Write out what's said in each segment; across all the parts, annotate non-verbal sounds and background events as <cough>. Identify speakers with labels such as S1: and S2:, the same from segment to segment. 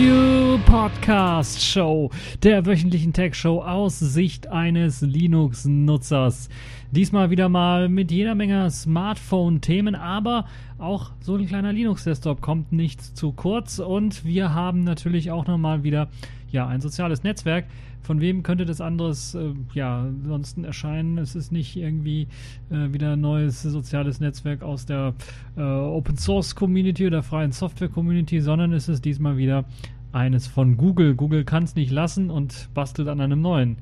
S1: You Podcast Show, der wöchentlichen Tech Show aus Sicht eines Linux-Nutzers. Diesmal wieder mal mit jeder Menge Smartphone-Themen, aber auch so ein kleiner Linux-Desktop kommt nicht zu kurz und wir haben natürlich auch nochmal wieder ja, ein soziales Netzwerk. Von wem könnte das anderes äh, ja ansonsten erscheinen? Es ist nicht irgendwie äh, wieder ein neues soziales Netzwerk aus der äh, Open Source Community oder freien Software Community, sondern es ist diesmal wieder eines von Google. Google kann es nicht lassen und bastelt an einem neuen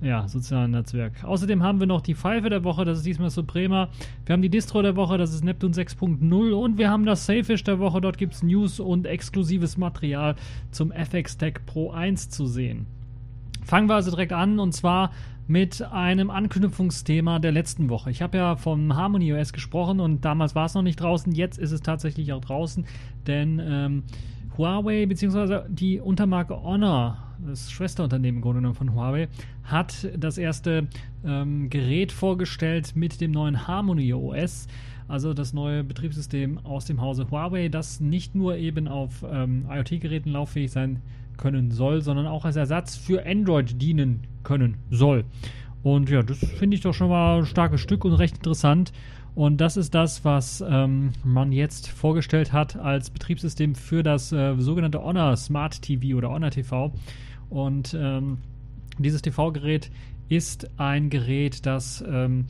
S1: ja, sozialen Netzwerk. Außerdem haben wir noch die Pfeife der Woche, das ist diesmal Suprema. Wir haben die Distro der Woche, das ist Neptune 6.0 und wir haben das Safish der Woche. Dort gibt es News und exklusives Material zum FX Tech Pro 1 zu sehen. Fangen wir also direkt an und zwar mit einem Anknüpfungsthema der letzten Woche. Ich habe ja vom Harmony OS gesprochen und damals war es noch nicht draußen, jetzt ist es tatsächlich auch draußen, denn ähm, Huawei bzw. die Untermarke Honor, das Schwesterunternehmen im Grunde genommen von Huawei, hat das erste ähm, Gerät vorgestellt mit dem neuen Harmony OS, also das neue Betriebssystem aus dem Hause Huawei, das nicht nur eben auf ähm, IoT-Geräten lauffähig sein können soll, sondern auch als Ersatz für Android dienen können soll. Und ja, das finde ich doch schon mal ein starkes Stück und recht interessant. Und das ist das, was ähm, man jetzt vorgestellt hat als Betriebssystem für das äh, sogenannte Honor Smart TV oder Honor TV. Und ähm, dieses TV-Gerät ist ein Gerät, das ähm,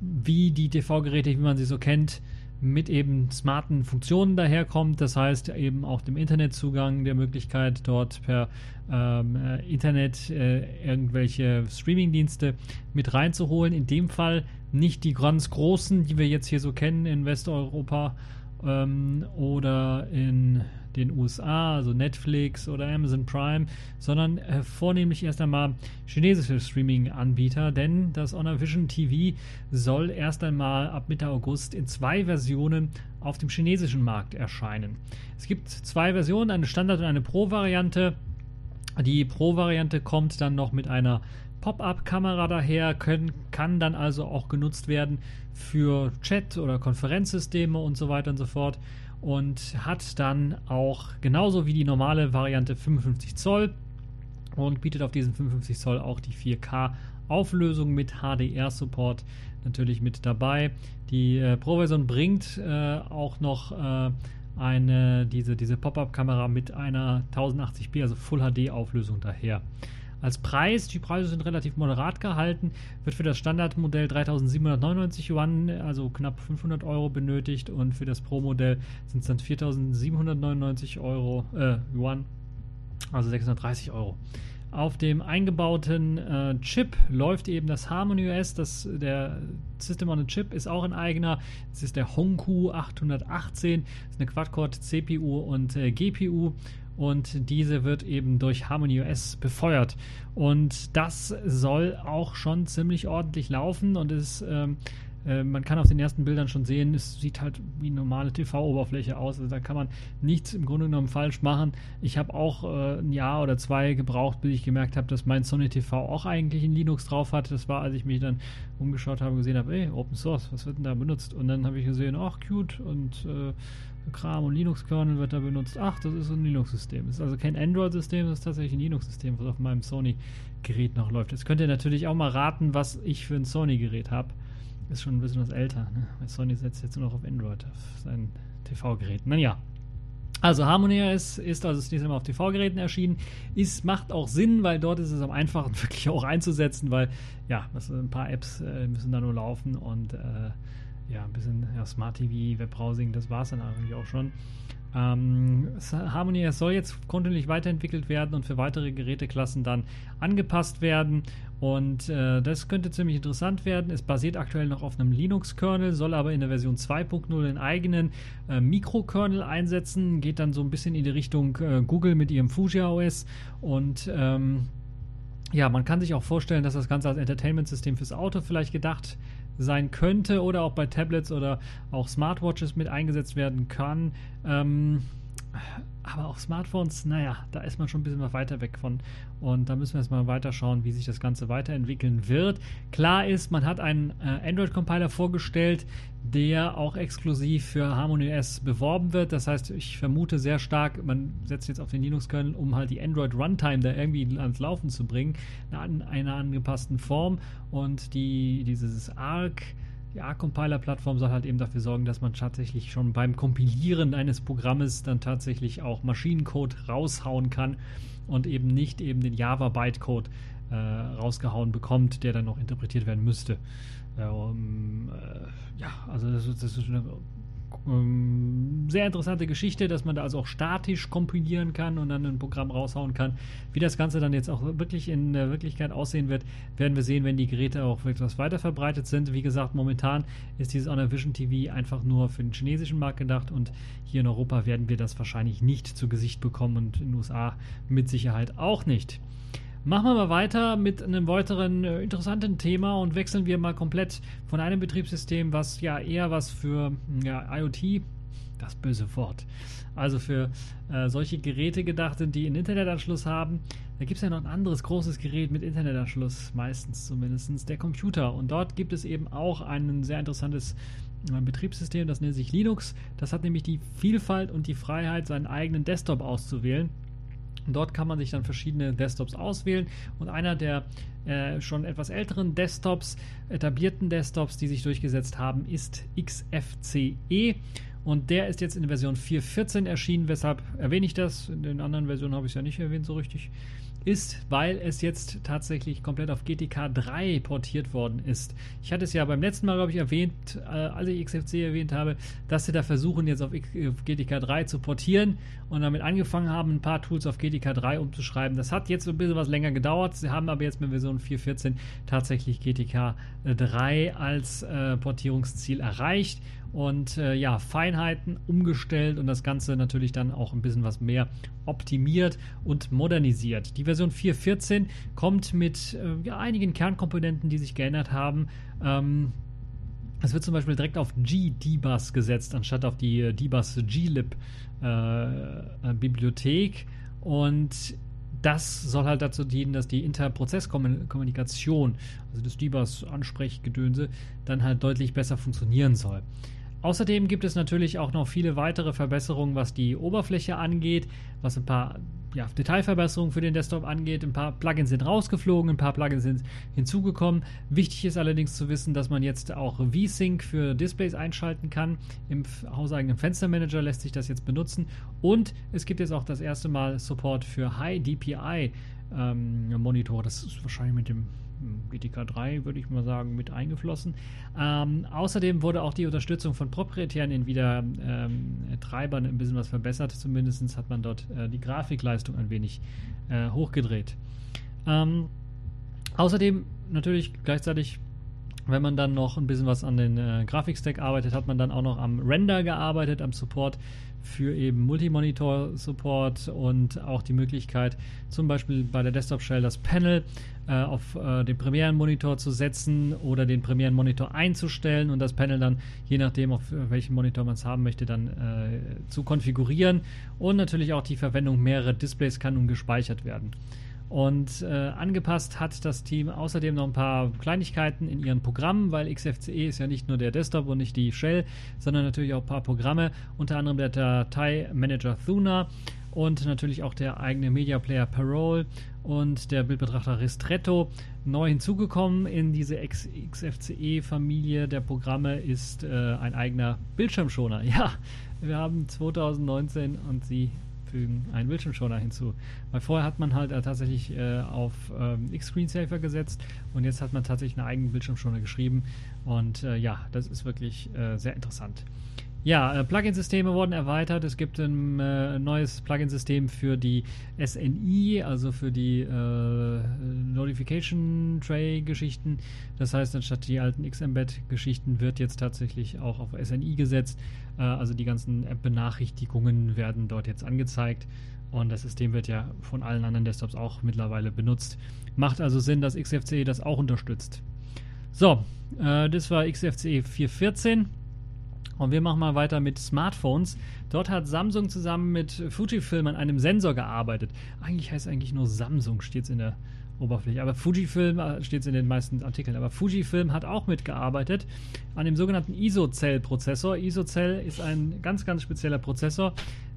S1: wie die TV-Geräte, wie man sie so kennt, mit eben smarten Funktionen daherkommt. Das heißt eben auch dem Internetzugang, der Möglichkeit dort per ähm, äh, Internet äh, irgendwelche Streamingdienste mit reinzuholen. In dem Fall nicht die ganz großen, die wir jetzt hier so kennen in Westeuropa ähm, oder in den USA, also Netflix oder Amazon Prime, sondern äh, vornehmlich erst einmal chinesische Streaming-Anbieter, denn das Honor Vision TV soll erst einmal ab Mitte August in zwei Versionen auf dem chinesischen Markt erscheinen. Es gibt zwei Versionen, eine Standard- und eine Pro-Variante. Die Pro-Variante kommt dann noch mit einer Pop-up-Kamera daher, können, kann dann also auch genutzt werden für Chat- oder Konferenzsysteme und so weiter und so fort und hat dann auch genauso wie die normale Variante 55 Zoll und bietet auf diesen 55 Zoll auch die 4K Auflösung mit HDR-Support natürlich mit dabei. Die äh, Pro-Version bringt äh, auch noch äh, eine, diese, diese Pop-Up-Kamera mit einer 1080p, also Full HD Auflösung daher. Als Preis, die Preise sind relativ moderat gehalten, wird für das Standardmodell 3799 Yuan, also knapp 500 Euro benötigt und für das Pro-Modell sind es dann 4799 Euro, äh, Yuan, also 630 Euro. Auf dem eingebauten äh, Chip läuft eben das Harmony OS. Das, der System on a Chip ist auch ein eigener. Das ist der Honku 818. Das ist eine Quad-Core CPU und äh, GPU und diese wird eben durch Harmony OS befeuert. Und das soll auch schon ziemlich ordentlich laufen und ist. Ähm, äh, man kann auf den ersten Bildern schon sehen, es sieht halt wie eine normale TV-Oberfläche aus. Also da kann man nichts im Grunde genommen falsch machen. Ich habe auch äh, ein Jahr oder zwei gebraucht, bis ich gemerkt habe, dass mein Sony TV auch eigentlich ein Linux drauf hat. Das war, als ich mich dann umgeschaut habe und gesehen habe, ey, Open Source, was wird denn da benutzt? Und dann habe ich gesehen, ach, cute und äh, Kram und Linux-Kernel wird da benutzt. Ach, das ist ein Linux-System. Das ist also kein Android-System, das ist tatsächlich ein Linux-System, was auf meinem Sony-Gerät noch läuft. Jetzt könnt ihr natürlich auch mal raten, was ich für ein Sony-Gerät habe. Ist schon ein bisschen was älter, ne? Weil Sony setzt jetzt nur noch auf Android, auf sein TV-Gerät. Naja. Also Harmonia ist, ist also ist diesmal auf TV-Geräten erschienen. Ist, macht auch Sinn, weil dort ist es am einfachsten <laughs> wirklich auch einzusetzen, weil ja, ein paar Apps äh, müssen da nur laufen und äh, ja, ein bisschen ja, Smart TV, Webbrowsing, das war es dann eigentlich auch schon. Ähm, Harmony soll jetzt kontinuierlich weiterentwickelt werden und für weitere Geräteklassen dann angepasst werden. Und äh, das könnte ziemlich interessant werden. Es basiert aktuell noch auf einem Linux-Kernel, soll aber in der Version 2.0 den eigenen äh, Mikrokernel einsetzen. Geht dann so ein bisschen in die Richtung äh, Google mit ihrem Fuji OS. Und ähm, ja, man kann sich auch vorstellen, dass das Ganze als Entertainment-System fürs Auto vielleicht gedacht sein könnte oder auch bei Tablets oder auch Smartwatches mit eingesetzt werden kann. Ähm, aber auch Smartphones, naja, da ist man schon ein bisschen weiter weg von. Und da müssen wir jetzt mal weiter schauen, wie sich das Ganze weiterentwickeln wird. Klar ist, man hat einen äh, Android-Compiler vorgestellt, der auch exklusiv für Harmony OS beworben wird. Das heißt, ich vermute sehr stark, man setzt jetzt auf den Linux-Kernel, um halt die Android Runtime da irgendwie ans Laufen zu bringen, in einer angepassten Form. Und die, dieses Arc die ARC-Compiler-Plattform soll halt eben dafür sorgen, dass man tatsächlich schon beim Kompilieren eines Programmes dann tatsächlich auch Maschinencode raushauen kann und eben nicht eben den Java-Bytecode äh, rausgehauen bekommt, der dann noch interpretiert werden müsste. Äh, um, äh, ja, also das, das ist eine ähm, sehr interessante Geschichte, dass man da also auch statisch kompilieren kann und dann ein Programm raushauen kann. Wie das Ganze dann jetzt auch wirklich in der Wirklichkeit aussehen wird, werden wir sehen, wenn die Geräte auch etwas weiter verbreitet sind. Wie gesagt, momentan ist dieses Honor Vision TV einfach nur für den chinesischen Markt gedacht und hier in Europa werden wir das wahrscheinlich nicht zu Gesicht bekommen und in den USA mit Sicherheit auch nicht. Machen wir mal weiter mit einem weiteren äh, interessanten Thema und wechseln wir mal komplett von einem Betriebssystem, was ja eher was für hm, ja, IoT, das böse Wort, also für äh, solche Geräte gedacht sind, die einen Internetanschluss haben. Da gibt es ja noch ein anderes großes Gerät mit Internetanschluss, meistens zumindest, der Computer. Und dort gibt es eben auch ein sehr interessantes äh, Betriebssystem, das nennt sich Linux. Das hat nämlich die Vielfalt und die Freiheit, seinen eigenen Desktop auszuwählen. Dort kann man sich dann verschiedene Desktops auswählen und einer der äh, schon etwas älteren Desktops, etablierten Desktops, die sich durchgesetzt haben, ist XFCE und der ist jetzt in Version 4.14 erschienen. Weshalb erwähne ich das? In den anderen Versionen habe ich es ja nicht erwähnt so richtig ist, weil es jetzt tatsächlich komplett auf GTK 3 portiert worden ist. Ich hatte es ja beim letzten Mal, glaube ich, erwähnt, äh, als ich XFC erwähnt habe, dass sie da versuchen, jetzt auf, auf GTK 3 zu portieren und damit angefangen haben, ein paar Tools auf GTK 3 umzuschreiben. Das hat jetzt ein bisschen was länger gedauert. Sie haben aber jetzt mit Version 4.14 tatsächlich GTK 3 als äh, Portierungsziel erreicht und äh, ja, Feinheiten umgestellt und das Ganze natürlich dann auch ein bisschen was mehr optimiert und modernisiert. Die Version 4.14 kommt mit äh, ja, einigen Kernkomponenten, die sich geändert haben. Ähm, es wird zum Beispiel direkt auf G-Dbus gesetzt, anstatt auf die äh, Dbus glib äh, äh. Und das soll halt dazu dienen, dass die Interprozesskommunikation, also das Dbus-Ansprechgedönse, dann halt deutlich besser funktionieren soll. Außerdem gibt es natürlich auch noch viele weitere Verbesserungen, was die Oberfläche angeht, was ein paar ja, Detailverbesserungen für den Desktop angeht. Ein paar Plugins sind rausgeflogen, ein paar Plugins sind hinzugekommen. Wichtig ist allerdings zu wissen, dass man jetzt auch VSync für Displays einschalten kann. Im hauseigenen Fenstermanager lässt sich das jetzt benutzen. Und es gibt jetzt auch das erste Mal Support für High DPI ähm, Monitor. Das ist wahrscheinlich mit dem GTK 3, würde ich mal sagen, mit eingeflossen. Ähm, außerdem wurde auch die Unterstützung von proprietären Nvidia-Treibern ähm, ein bisschen was verbessert. Zumindest hat man dort äh, die Grafikleistung ein wenig äh, hochgedreht. Ähm, außerdem natürlich gleichzeitig wenn man dann noch ein bisschen was an den äh, Grafikstack arbeitet, hat man dann auch noch am Render gearbeitet, am Support für eben Multimonitor-Support und auch die Möglichkeit, zum Beispiel bei der Desktop-Shell das Panel äh, auf äh, den Premieren-Monitor zu setzen oder den Premieren-Monitor einzustellen und das Panel dann, je nachdem, auf welchem Monitor man es haben möchte, dann äh, zu konfigurieren. Und natürlich auch die Verwendung mehrerer Displays kann nun gespeichert werden. Und äh, angepasst hat das Team außerdem noch ein paar Kleinigkeiten in ihren Programmen, weil XFCE ist ja nicht nur der Desktop und nicht die Shell, sondern natürlich auch ein paar Programme, unter anderem der Dateimanager Thuna und natürlich auch der eigene Media Player Parole und der Bildbetrachter Ristretto. Neu hinzugekommen in diese XFCE-Familie der Programme ist äh, ein eigener Bildschirmschoner. <laughs> Ja, wir haben 2019 und sie fügen einen Bildschirmschoner hinzu. Weil vorher hat man halt äh, tatsächlich äh, auf ähm, X-Screensaver gesetzt und jetzt hat man tatsächlich einen eigenen Bildschirmschoner geschrieben. Und äh, ja, das ist wirklich äh, sehr interessant. Ja, äh, Plugin-Systeme wurden erweitert. Es gibt ein äh, neues Plugin-System für die SNI, also für die äh, Notification Tray-Geschichten. Das heißt, anstatt die alten Xembed-Geschichten wird jetzt tatsächlich auch auf SNI gesetzt. Äh, also die ganzen App-Benachrichtigungen werden dort jetzt angezeigt. Und das System wird ja von allen anderen Desktops auch mittlerweile benutzt. Macht also Sinn, dass XFCE das auch unterstützt. So, äh, das war XFCE 4.14. Und wir machen mal weiter mit Smartphones. Dort hat Samsung zusammen mit Fujifilm an einem Sensor gearbeitet. Eigentlich heißt es eigentlich nur Samsung, steht es in der Oberfläche. Aber Fujifilm äh, steht es in den meisten Artikeln. Aber Fujifilm hat auch mitgearbeitet an dem sogenannten ISO-Cell-Prozessor. ISO-Cell ist ein ganz, ganz spezieller Prozessor,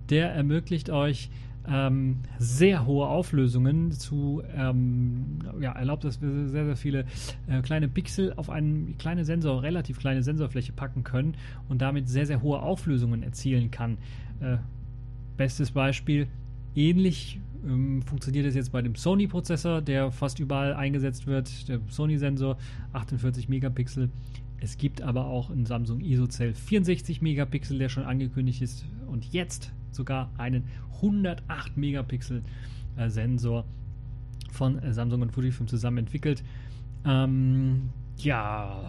S1: der ermöglicht euch ähm, sehr hohe Auflösungen zu, ähm, ja, erlaubt, dass wir sehr, sehr viele äh, kleine Pixel auf eine kleine Sensor, relativ kleine Sensorfläche packen können und damit sehr, sehr hohe Auflösungen erzielen kann. Äh, bestes Beispiel, ähnlich ähm, funktioniert es jetzt bei dem Sony-Prozessor, der fast überall eingesetzt wird, der Sony-Sensor, 48 Megapixel. Es gibt aber auch in Samsung ISO-Cell 64 Megapixel, der schon angekündigt ist und jetzt sogar einen 108 Megapixel Sensor von Samsung und Fujifilm zusammen entwickelt. Ähm, ja,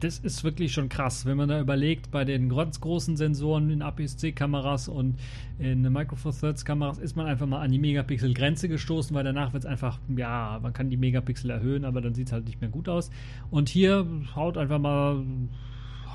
S1: das ist wirklich schon krass, wenn man da überlegt, bei den ganz großen Sensoren in APS-C-Kameras und in Micro Four Thirds-Kameras ist man einfach mal an die Megapixel-Grenze gestoßen, weil danach wird es einfach, ja, man kann die Megapixel erhöhen, aber dann sieht es halt nicht mehr gut aus. Und hier haut einfach mal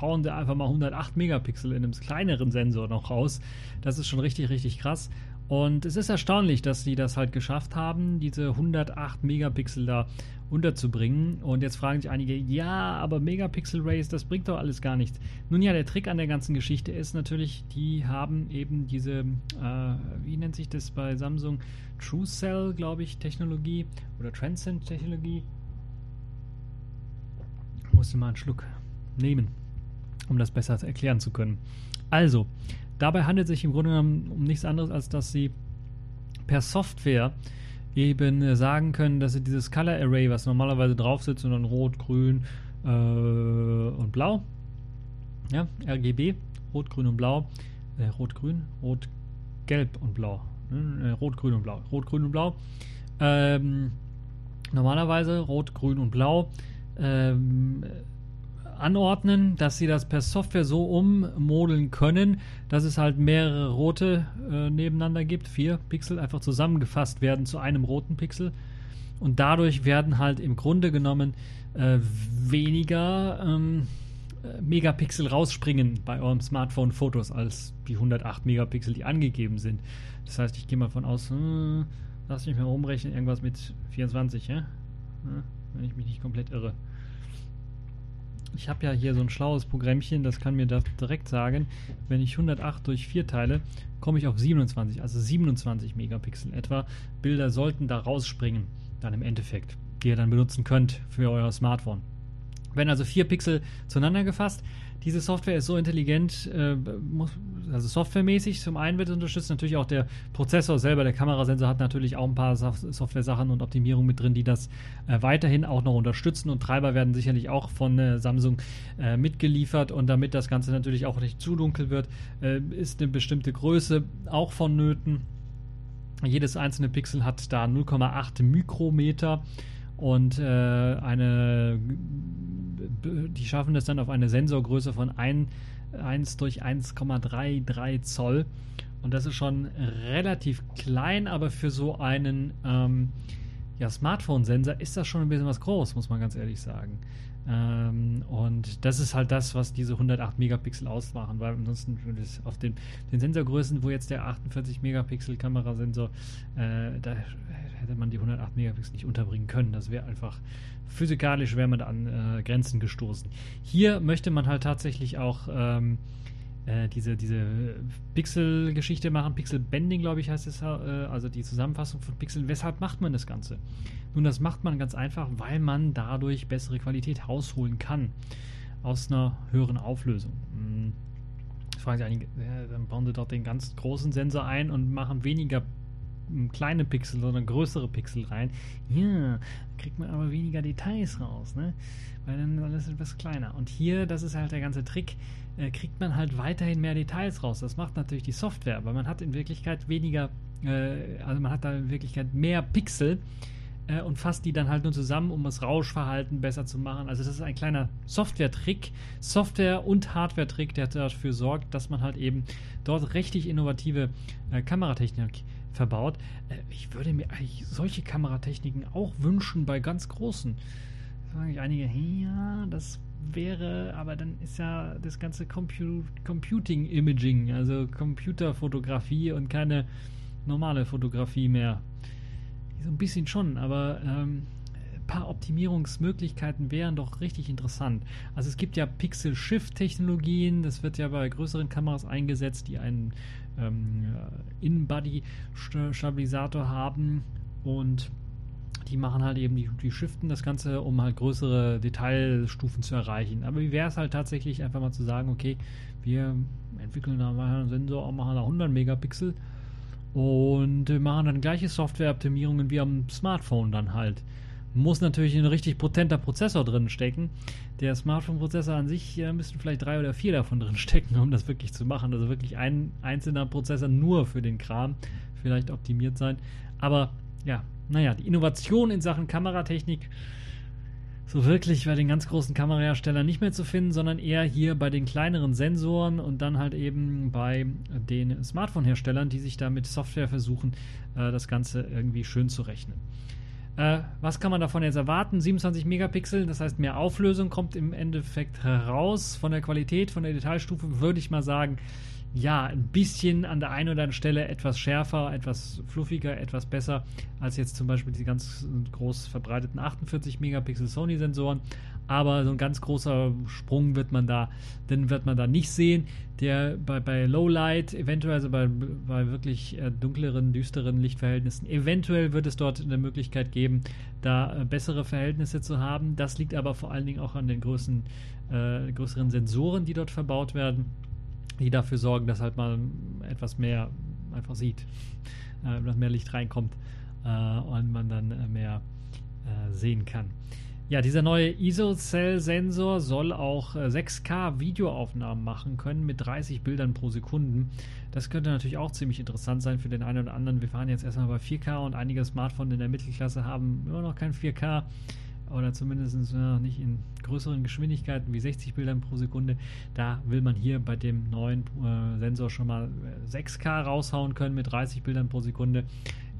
S1: hauen sie einfach mal 108 Megapixel in einem kleineren Sensor noch raus. Das ist schon richtig, richtig krass. Und es ist erstaunlich, dass sie das halt geschafft haben, diese 108 Megapixel da unterzubringen. Und jetzt fragen sich einige, ja, aber Megapixel Rays, das bringt doch alles gar nichts. Nun ja, der Trick an der ganzen Geschichte ist natürlich, die haben eben diese, äh, wie nennt sich das bei Samsung? True Cell, glaube ich, Technologie oder Transcend Technologie. Musste mal einen Schluck nehmen um das besser erklären zu können. Also, dabei handelt es sich im Grunde genommen um nichts anderes, als dass sie per Software eben äh, sagen können, dass sie dieses Color Array, was normalerweise drauf sitzt, und dann rot, grün äh, und blau, ja, RGB, rot, grün und blau, äh, rot, grün, rot, gelb und blau, ne? äh, rot, grün und blau, rot, grün und blau, ähm, normalerweise rot, grün und blau, ähm, anordnen, dass sie das per Software so ummodeln können, dass es halt mehrere rote äh, nebeneinander gibt, vier Pixel einfach zusammengefasst werden zu einem roten Pixel. Und dadurch werden halt im Grunde genommen äh, weniger ähm, äh, Megapixel rausspringen bei eurem Smartphone-Fotos als die 108 Megapixel, die angegeben sind. Das heißt, ich gehe mal von aus, hm, lass mich mal umrechnen, irgendwas mit 24, ja? ja? wenn ich mich nicht komplett irre ich habe ja hier so ein schlaues Programmchen, das kann mir das direkt sagen. Wenn ich 108 durch 4 teile, komme ich auf 27, also 27 Megapixel etwa. Bilder sollten da rausspringen, dann im Endeffekt, die ihr dann benutzen könnt für euer Smartphone. Wenn also vier Pixel zueinander gefasst, diese Software ist so intelligent, äh, muss, also softwaremäßig. Zum einen wird unterstützt, natürlich auch der Prozessor selber, der Kamerasensor hat natürlich auch ein paar Software-Sachen und Optimierungen mit drin, die das äh, weiterhin auch noch unterstützen. Und Treiber werden sicherlich auch von äh, Samsung äh, mitgeliefert. Und damit das Ganze natürlich auch nicht zu dunkel wird, äh, ist eine bestimmte Größe auch vonnöten. Jedes einzelne Pixel hat da 0,8 Mikrometer und äh, eine die schaffen das dann auf eine Sensorgröße von 1, 1 durch 1,33 Zoll. Und das ist schon relativ klein, aber für so einen ähm, ja, Smartphone-Sensor ist das schon ein bisschen was groß, muss man ganz ehrlich sagen. Ähm, und das ist halt das, was diese 108 Megapixel ausmachen, weil ansonsten auf den, den Sensorgrößen, wo jetzt der 48 Megapixel Kamerasensor, äh, da hätte man die 108 Megapixel nicht unterbringen können. Das wäre einfach physikalisch wäre man da an äh, Grenzen gestoßen. Hier möchte man halt tatsächlich auch ähm, äh, diese, diese Pixel-Geschichte machen. Pixel-Bending, glaube ich, heißt es, äh, also die Zusammenfassung von Pixeln. Weshalb macht man das Ganze? Nun, das macht man ganz einfach, weil man dadurch bessere Qualität rausholen kann aus einer höheren Auflösung. Hm. fragen sich einige, ja, dann bauen sie doch den ganz großen Sensor ein und machen weniger kleine Pixel, sondern größere Pixel rein. Ja, kriegt man aber weniger Details raus, ne? Weil dann alles etwas kleiner. Und hier, das ist halt der ganze Trick, äh, kriegt man halt weiterhin mehr Details raus. Das macht natürlich die Software, weil man hat in Wirklichkeit weniger, äh, also man hat da in Wirklichkeit mehr Pixel äh, und fasst die dann halt nur zusammen, um das Rauschverhalten besser zu machen. Also das ist ein kleiner Software-Trick, Software- und Hardware-Trick, der dafür sorgt, dass man halt eben dort richtig innovative äh, Kameratechnik verbaut. Äh, ich würde mir eigentlich solche Kameratechniken auch wünschen bei ganz großen. Da sagen sich einige, ja, das wäre, aber dann ist ja das ganze Compu Computing Imaging, also Computerfotografie und keine normale Fotografie mehr. So ein bisschen schon, aber ähm, ein paar Optimierungsmöglichkeiten wären doch richtig interessant. Also es gibt ja Pixel-Shift-Technologien, das wird ja bei größeren Kameras eingesetzt, die einen ähm, In-Body-Stabilisator haben und die machen halt eben, die, die shiften das Ganze, um halt größere Detailstufen zu erreichen. Aber wie wäre es halt tatsächlich einfach mal zu sagen, okay, wir entwickeln da mal einen Sensor und machen da 100 Megapixel und machen dann gleiche Softwareoptimierungen wie am Smartphone dann halt. Muss natürlich ein richtig potenter Prozessor drin stecken. Der Smartphone-Prozessor an sich äh, müssten vielleicht drei oder vier davon drin stecken, um das wirklich zu machen. Also wirklich ein einzelner Prozessor nur für den Kram vielleicht optimiert sein. Aber ja, naja, die Innovation in Sachen Kameratechnik so wirklich bei den ganz großen Kameraherstellern nicht mehr zu finden, sondern eher hier bei den kleineren Sensoren und dann halt eben bei den Smartphone-Herstellern, die sich da mit Software versuchen, äh, das Ganze irgendwie schön zu rechnen. Äh, was kann man davon jetzt erwarten? 27 Megapixel, das heißt mehr Auflösung kommt im Endeffekt heraus. Von der Qualität, von der Detailstufe würde ich mal sagen, ja, ein bisschen an der einen oder anderen Stelle etwas schärfer, etwas fluffiger, etwas besser als jetzt zum Beispiel die ganz groß verbreiteten 48 Megapixel Sony-Sensoren. Aber so ein ganz großer Sprung wird man da, den wird man da nicht sehen. Der bei, bei Lowlight, eventuell also bei, bei wirklich äh, dunkleren, düsteren Lichtverhältnissen, eventuell wird es dort eine Möglichkeit geben, da äh, bessere Verhältnisse zu haben. Das liegt aber vor allen Dingen auch an den größeren, äh, größeren Sensoren, die dort verbaut werden die dafür sorgen, dass halt mal etwas mehr einfach sieht, äh, dass mehr Licht reinkommt äh, und man dann äh, mehr äh, sehen kann. Ja, dieser neue ISO-Cell-Sensor soll auch 6K-Videoaufnahmen äh, machen können mit 30 Bildern pro Sekunde. Das könnte natürlich auch ziemlich interessant sein für den einen oder anderen. Wir fahren jetzt erstmal bei 4K und einige Smartphones in der Mittelklasse haben immer noch kein 4K oder zumindest nicht in größeren Geschwindigkeiten wie 60 Bildern pro Sekunde. Da will man hier bei dem neuen äh, Sensor schon mal 6K raushauen können mit 30 Bildern pro Sekunde.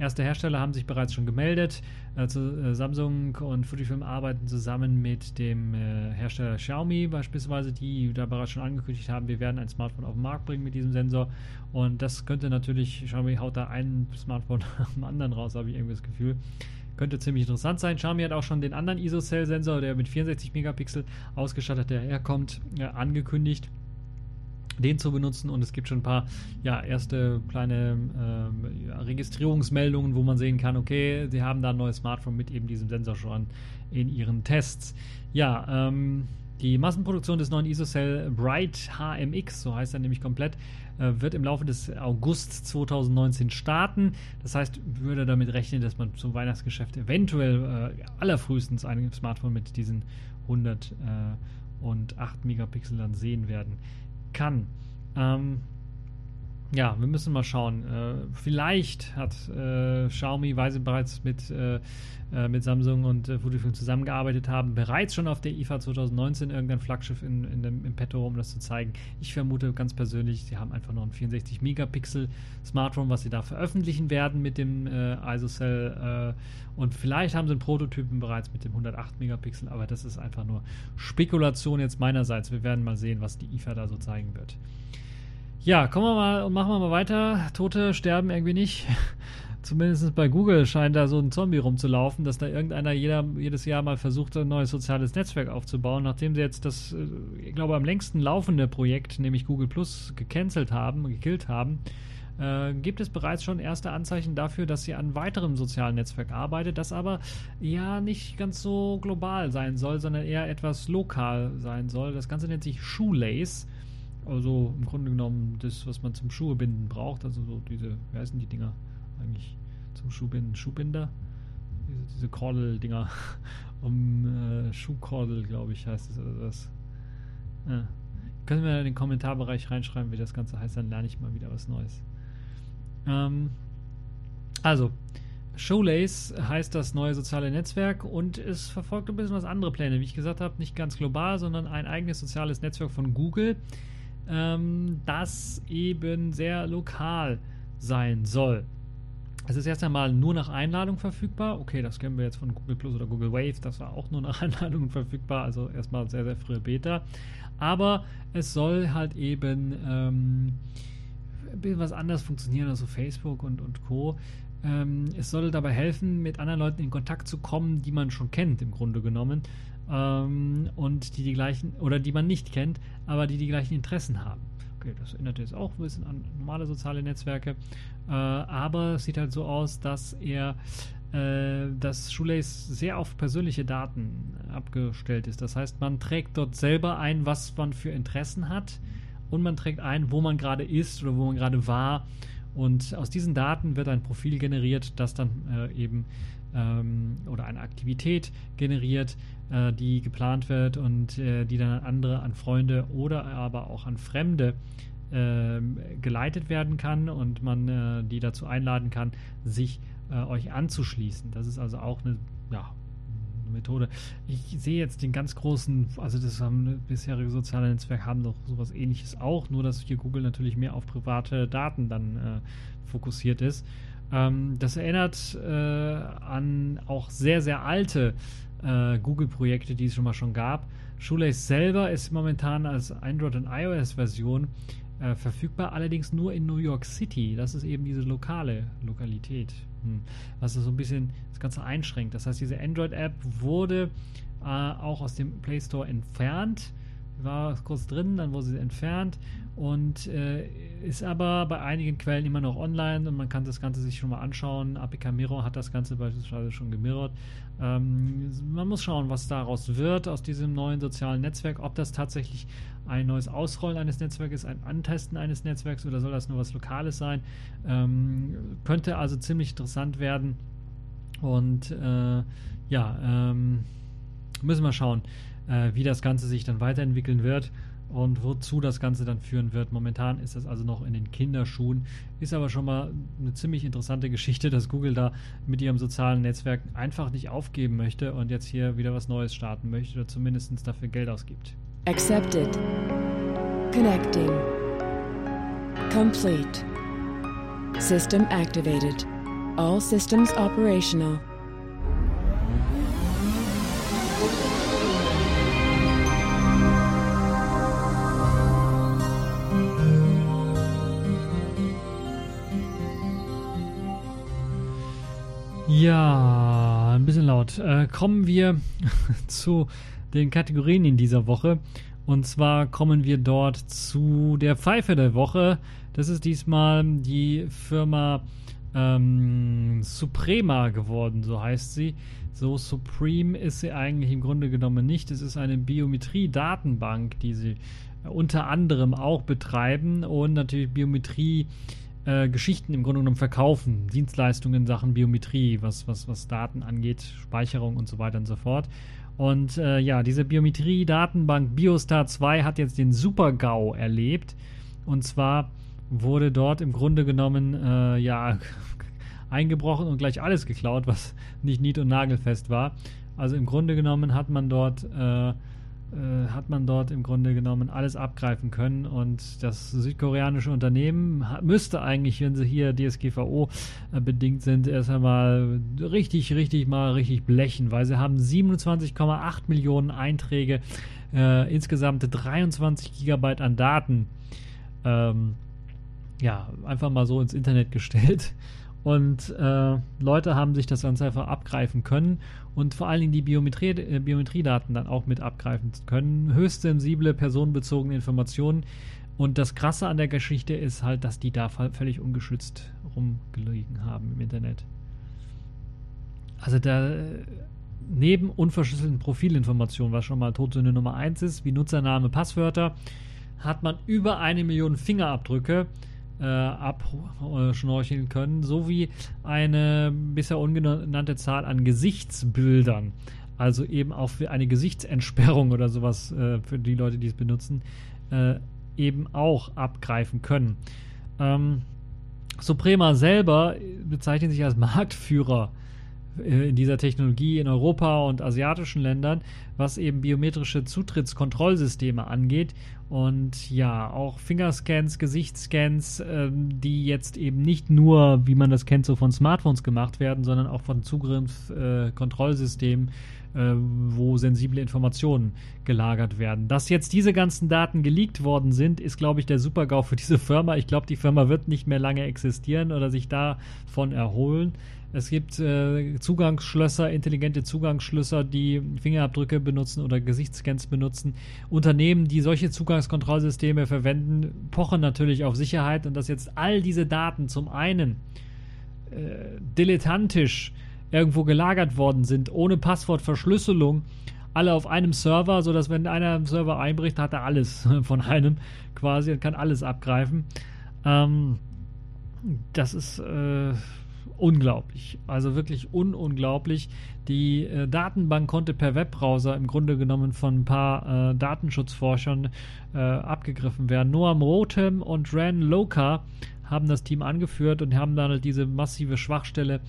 S1: Erste Hersteller haben sich bereits schon gemeldet. Also, äh, Samsung und Fujifilm arbeiten zusammen mit dem äh, Hersteller Xiaomi beispielsweise, die da bereits schon angekündigt haben, wir werden ein Smartphone auf den Markt bringen mit diesem Sensor. Und das könnte natürlich, Xiaomi haut da ein Smartphone <laughs> nach dem anderen raus, habe ich irgendwie das Gefühl. Könnte ziemlich interessant sein. Xiaomi hat auch schon den anderen ISO-Cell-Sensor, der mit 64 Megapixel ausgestattet daherkommt, äh, angekündigt den zu benutzen und es gibt schon ein paar ja, erste kleine äh, Registrierungsmeldungen, wo man sehen kann, okay, sie haben da ein neues Smartphone mit eben diesem Sensor schon in ihren Tests. Ja, ähm, die Massenproduktion des neuen ISO-Cell Bright HMX, so heißt er nämlich komplett, äh, wird im Laufe des August 2019 starten. Das heißt, würde damit rechnen, dass man zum Weihnachtsgeschäft eventuell äh, allerfrühestens ein Smartphone mit diesen 108 äh, Megapixel dann sehen werden kann. Ähm, ja, wir müssen mal schauen. Äh, vielleicht hat äh, Xiaomi, weil sie bereits mit, äh, äh mit Samsung und äh, Fujifilm zusammengearbeitet haben, bereits schon auf der IFA 2019 irgendein Flaggschiff in, in dem, im Petto, um das zu zeigen. Ich vermute ganz persönlich, sie haben einfach noch ein 64 Megapixel Smartphone, was sie da veröffentlichen werden mit dem äh, ISOCell und vielleicht haben sie einen Prototypen bereits mit dem 108 Megapixel, aber das ist einfach nur Spekulation jetzt meinerseits. Wir werden mal sehen, was die IFA da so zeigen wird. Ja, kommen wir mal und machen wir mal weiter. Tote sterben irgendwie nicht. <laughs> Zumindest bei Google scheint da so ein Zombie rumzulaufen, dass da irgendeiner jeder, jedes Jahr mal versucht, ein neues soziales Netzwerk aufzubauen, nachdem sie jetzt das, äh, ich glaube, am längsten laufende Projekt, nämlich Google Plus, gecancelt haben, gekillt haben. Äh, gibt es bereits schon erste Anzeichen dafür, dass sie an weiterem sozialen Netzwerk arbeitet, das aber ja nicht ganz so global sein soll, sondern eher etwas lokal sein soll. Das Ganze nennt sich Shoelace. Also im Grunde genommen das, was man zum Schuhebinden braucht. Also so diese, wie heißen die Dinger eigentlich zum Schuhbinden? Schuhbinder? Diese, diese Kordel-Dinger. <laughs> um äh, Schuhkordel, glaube ich, heißt es oder das. Ja. Können wir in den Kommentarbereich reinschreiben, wie das Ganze heißt, dann lerne ich mal wieder was Neues. Ähm, also, Shoelace heißt das neue soziale Netzwerk und es verfolgt ein bisschen was andere Pläne. Wie ich gesagt habe, nicht ganz global, sondern ein eigenes soziales Netzwerk von Google ähm, das eben sehr lokal sein soll. Es ist erst einmal nur nach Einladung verfügbar. Okay, das kennen wir jetzt von Google Plus oder Google Wave. Das war auch nur nach <laughs> Einladung verfügbar. Also erstmal sehr, sehr frühe Beta. Aber es soll halt eben ähm, ein bisschen was anders funktionieren, also Facebook und, und Co. Ähm, es soll dabei helfen, mit anderen Leuten in Kontakt zu kommen, die man schon kennt, im Grunde genommen. Ähm, und die die gleichen, oder die man nicht kennt, aber die die gleichen Interessen haben. Okay, das erinnert jetzt auch ein bisschen an normale soziale Netzwerke. Äh, aber es sieht halt so aus, dass er äh, dass Shoelace sehr auf persönliche Daten abgestellt ist. Das heißt, man trägt dort selber ein, was man für Interessen hat und man trägt ein, wo man gerade ist oder wo man gerade war. Und aus diesen Daten wird ein Profil generiert, das dann äh, eben ähm, oder eine Aktivität generiert, äh, die geplant wird und äh, die dann an andere, an Freunde oder aber auch an Fremde ähm, geleitet werden kann und man äh, die dazu einladen kann, sich äh, euch anzuschließen. Das ist also auch eine ja, Methode. Ich sehe jetzt den ganz großen, also das haben bisherige soziale Netzwerke haben doch sowas ähnliches auch, nur dass hier Google natürlich mehr auf private Daten dann äh, fokussiert ist. Ähm, das erinnert äh, an auch sehr, sehr alte äh, Google-Projekte, die es schon mal schon gab. Shoelace selber ist momentan als Android- und iOS-Version äh, verfügbar, allerdings nur in New York City. Das ist eben diese lokale Lokalität. Was so ein bisschen das Ganze einschränkt. Das heißt, diese Android-App wurde äh, auch aus dem Play Store entfernt. War kurz drin, dann wurde sie entfernt und äh, ist aber bei einigen Quellen immer noch online und man kann das Ganze sich schon mal anschauen. APK Mirror hat das Ganze beispielsweise schon gemirrort. Ähm, man muss schauen, was daraus wird aus diesem neuen sozialen Netzwerk, ob das tatsächlich ein neues Ausrollen eines Netzwerkes, ein Antesten eines Netzwerks oder soll das nur was Lokales sein. Ähm, könnte also ziemlich interessant werden und äh, ja, ähm, müssen wir schauen äh, wie das Ganze sich dann weiterentwickeln wird und wozu das Ganze dann führen wird. Momentan ist das also noch in den Kinderschuhen, ist aber schon mal eine ziemlich interessante Geschichte, dass Google da mit ihrem sozialen Netzwerk einfach nicht aufgeben möchte und jetzt hier wieder was Neues starten möchte oder zumindest dafür Geld ausgibt.
S2: Accepted. Connecting. Complete. System activated. All systems operational.
S1: Ja, ein bisschen laut. Äh, kommen wir <laughs> zu den Kategorien in dieser Woche. Und zwar kommen wir dort zu der Pfeife der Woche. Das ist diesmal die Firma ähm, Suprema geworden, so heißt sie. So Supreme ist sie eigentlich im Grunde genommen nicht. Es ist eine Biometrie-Datenbank, die sie unter anderem auch betreiben und natürlich Biometrie äh, Geschichten im Grunde genommen verkaufen, Dienstleistungen in Sachen Biometrie, was, was, was Daten angeht, Speicherung und so weiter und so fort. Und äh, ja, diese Biometrie-Datenbank Biostar 2 hat jetzt den Super-GAU erlebt. Und zwar wurde dort im Grunde genommen äh, ja <laughs> eingebrochen und gleich alles geklaut, was nicht nied- und nagelfest war. Also im Grunde genommen hat man dort äh, hat man dort im Grunde genommen alles abgreifen können und das südkoreanische Unternehmen müsste eigentlich, wenn sie hier DSGVO äh, bedingt sind, erst einmal richtig, richtig mal richtig blechen, weil sie haben 27,8 Millionen Einträge, äh, insgesamt 23 Gigabyte an Daten, ähm, ja, einfach mal so ins Internet gestellt. Und äh, Leute haben sich das Ganze einfach abgreifen können und vor allen Dingen die äh, Biometriedaten dann auch mit abgreifen können. Höchst sensible, personenbezogene Informationen. Und das Krasse an der Geschichte ist halt, dass die da völlig ungeschützt rumgelegen haben im Internet. Also da neben unverschlüsselten Profilinformationen, was schon mal Todsünde Nummer 1 ist, wie Nutzername, Passwörter, hat man über eine Million Fingerabdrücke äh, abschnorcheln können, sowie eine bisher ungenannte Zahl an Gesichtsbildern. Also eben auch für eine Gesichtsentsperrung oder sowas äh, für die Leute, die es benutzen, äh, eben auch abgreifen können. Ähm, Suprema selber bezeichnet sich als Marktführer in dieser Technologie in Europa und asiatischen Ländern, was eben biometrische Zutrittskontrollsysteme angeht. Und ja, auch Fingerscans, Gesichtsscans, ähm, die jetzt eben nicht nur, wie man das kennt, so von Smartphones gemacht werden, sondern auch von Zugriffskontrollsystemen, äh, wo sensible Informationen gelagert werden. Dass jetzt diese ganzen Daten geleakt worden sind, ist, glaube ich, der Supergau für diese Firma. Ich glaube, die Firma wird nicht mehr lange existieren oder sich davon erholen. Es gibt äh, Zugangsschlösser, intelligente Zugangsschlösser, die Fingerabdrücke benutzen oder Gesichtsscans benutzen. Unternehmen, die solche Zugangskontrollsysteme verwenden, pochen natürlich auf Sicherheit und dass jetzt all diese Daten zum einen äh, dilettantisch irgendwo gelagert worden sind, ohne Passwortverschlüsselung, alle auf einem Server, sodass wenn einer im Server einbricht, hat er alles <laughs> von einem quasi und kann alles abgreifen. Ähm, das ist äh, unglaublich. Also wirklich ununglaublich. Die äh, Datenbank konnte per Webbrowser im Grunde genommen von ein paar äh, Datenschutzforschern äh, abgegriffen werden. Noam Rotem und Ran Loka haben das Team angeführt und haben dann halt diese massive Schwachstelle